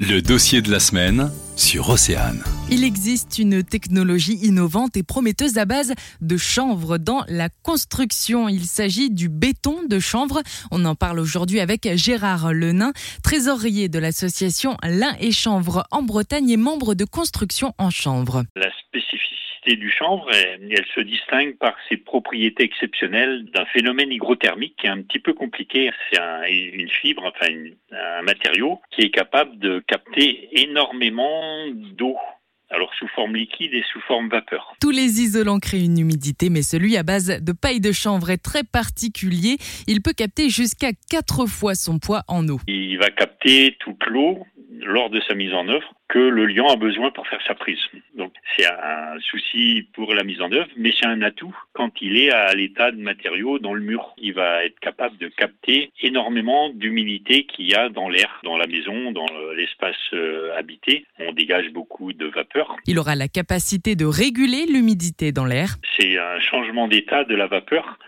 Le dossier de la semaine sur Océane. Il existe une technologie innovante et prometteuse à base de chanvre dans la construction. Il s'agit du béton de chanvre. On en parle aujourd'hui avec Gérard Lenain, trésorier de l'association Lin et Chanvre en Bretagne et membre de construction en chanvre. La spécificité du chanvre, elle, elle se distingue par ses propriétés exceptionnelles d'un phénomène hygrothermique qui est un petit peu compliqué. C'est un- une fibre, enfin une- un matériau qui est capable de capter énormément d'eau. Alors sous forme liquide et sous forme vapeur. Tous les isolants créent une humidité, mais celui à base de paille de chanvre est très particulier. Il peut capter jusqu'à quatre fois son poids en eau. Il va capter toute l'eau lors de sa mise en œuvre que le liant a besoin pour faire sa prise. Donc c'est un souci pour la mise en œuvre, mais c'est un atout quand il est à l'état de matériau dans le mur. Il va être capable de capter énormément d'humidité qu'il y a dans l'air, dans la maison, dans l'espace euh, habité. On dégage beaucoup de vapeur. Il aura la capacité de réguler l'humidité dans l'air. C'est un changement d'état de la vapeur.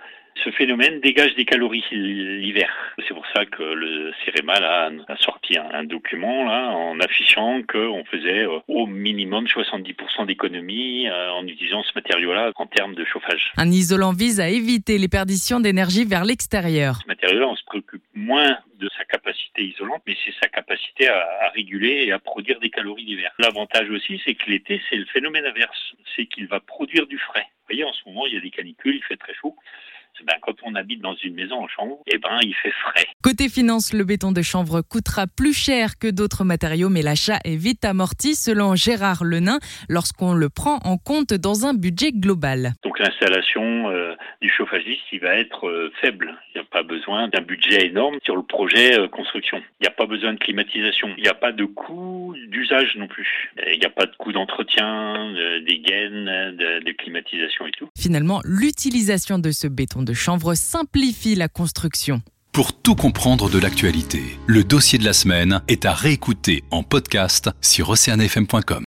Ce phénomène dégage des calories l'hiver. C'est pour ça que le CEREMA là, a sorti un, un document là, en affichant qu'on faisait euh, au minimum 70% d'économie euh, en utilisant ce matériau-là en termes de chauffage. Un isolant vise à éviter les perditions d'énergie vers l'extérieur. Ce matériau-là, on se préoccupe moins de sa capacité isolante, mais c'est sa capacité à, à réguler et à produire des calories l'hiver. L'avantage aussi, c'est que l'été, c'est le phénomène inverse. C'est qu'il va produire du frais. Vous voyez, en ce moment, il y a des canicules, il fait très chaud. Ben, quand on habite dans une maison en chambre, eh ben, il fait frais. Côté finance, le béton de chanvre coûtera plus cher que d'autres matériaux, mais l'achat est vite amorti selon Gérard Lenain lorsqu'on le prend en compte dans un budget global. Donc l'installation euh, du chauffagiste, il va être euh, faible. Il n'y a pas besoin d'un budget énorme sur le projet euh, construction. Il n'y a pas besoin de climatisation. Il n'y a pas de coût d'usage non plus. Il n'y a pas de coût d'entretien, de- des gaines, de, de climatisation et tout. Finalement, l'utilisation de ce béton chanvre simplifie la construction. Pour tout comprendre de l'actualité, le dossier de la semaine est à réécouter en podcast sur oceanfm.com.